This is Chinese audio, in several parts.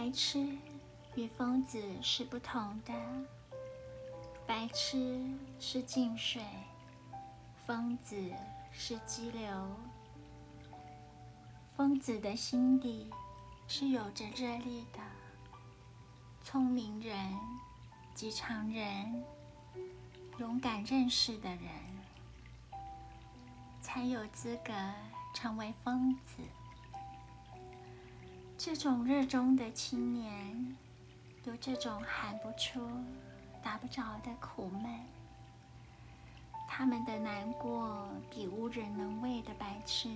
白痴与疯子是不同的。白痴是静水，疯子是激流。疯子的心底是有着热力的。聪明人及常人，勇敢认识的人，才有资格成为疯子。这种热衷的青年，有这种喊不出、打不着的苦闷。他们的难过，比无人能慰的白痴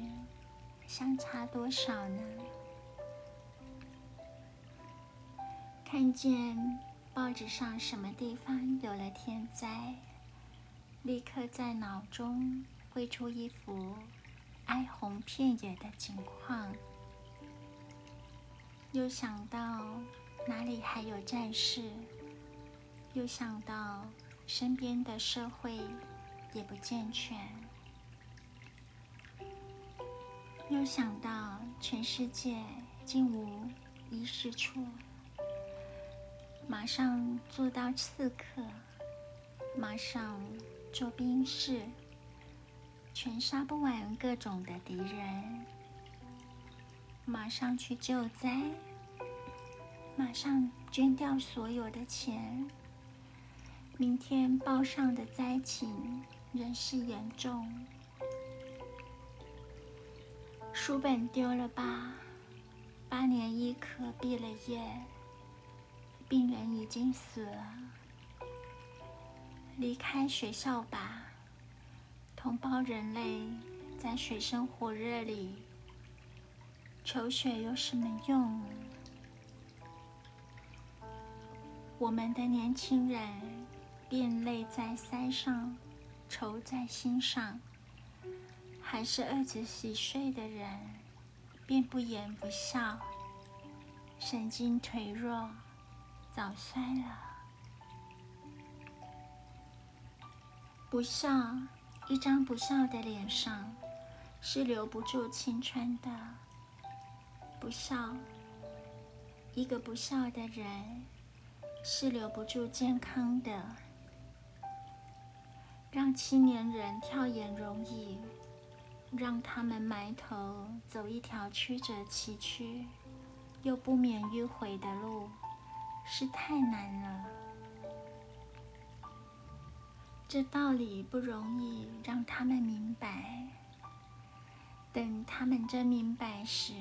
相差多少呢？看见报纸上什么地方有了天灾，立刻在脑中绘出一幅哀鸿遍野的景况；又想到哪里还有战事，又想到身边的社会也不健全，又想到全世界竟无一事处。马上做到刺客，马上做兵士，全杀不完各种的敌人。马上去救灾，马上捐掉所有的钱。明天报上的灾情仍是严重，书本丢了吧？八年医科毕了业。病人已经死了，离开学校吧，同胞人类在水深火热里求学有什么用？我们的年轻人便泪在腮上，愁在心上；还是儿子洗睡的人，便不言不笑，神经颓弱。早衰了，不笑，一张不笑的脸上是留不住青春的。不孝，一个不孝的人是留不住健康的。让青年人跳眼容易，让他们埋头走一条曲折崎岖又不免迂回的路。是太难了，这道理不容易让他们明白。等他们真明白时，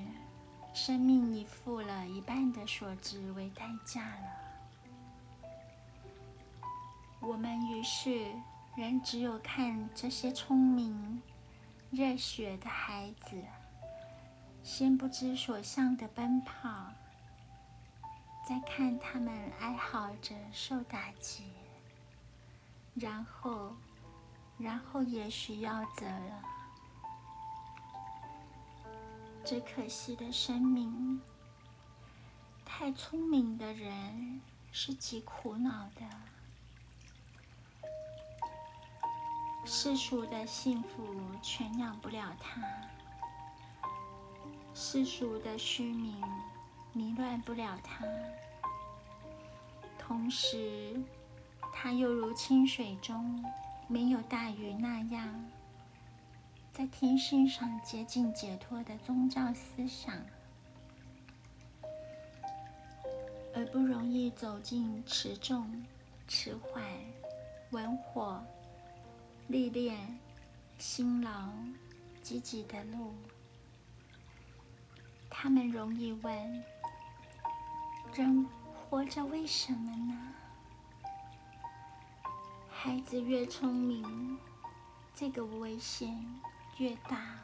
生命已付了一半的所值为代价了。我们于是仍只有看这些聪明、热血的孩子，先不知所向的奔跑。再看他们哀嚎着受打击，然后，然后也许要走了。只可惜的生命，太聪明的人是极苦恼的。世俗的幸福全养不了他，世俗的虚名。迷乱不了他，同时，他又如清水中没有大鱼那样，在天性上接近解脱的宗教思想，而不容易走进持重、迟缓、文火、历练、辛劳、积极的路。他们容易问。人活着为什么呢？孩子越聪明，这个危险越大。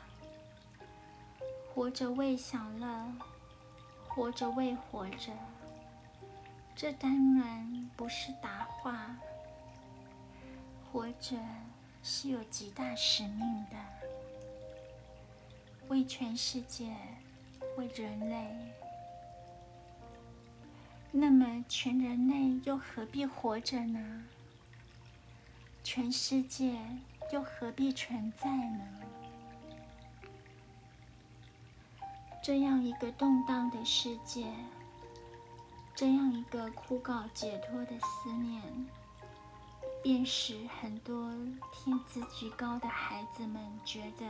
活着为享乐，活着为活着，这当然不是答话。活着是有极大使命的，为全世界，为人类。那么，全人类又何必活着呢？全世界又何必存在呢？这样一个动荡的世界，这样一个枯槁解脱的思念，便使很多天资极高的孩子们觉得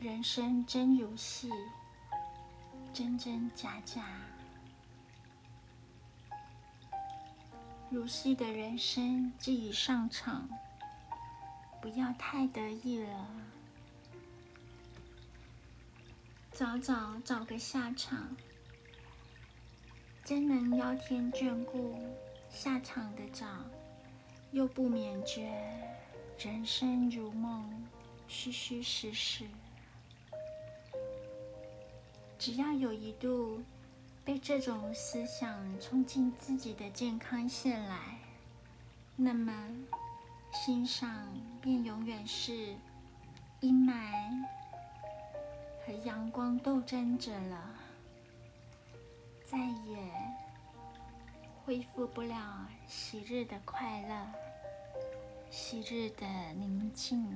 人生真如戏，真真假假。如戏的人生既已上场，不要太得意了，早早找个下场。真能邀天眷顾，下场的早，又不免觉人生如梦，虚虚实实。只要有一度被这种思想冲进自己的健康线来，那么心上便永远是阴霾和阳光斗争着了。再也恢复不了昔日的快乐，昔日的宁静。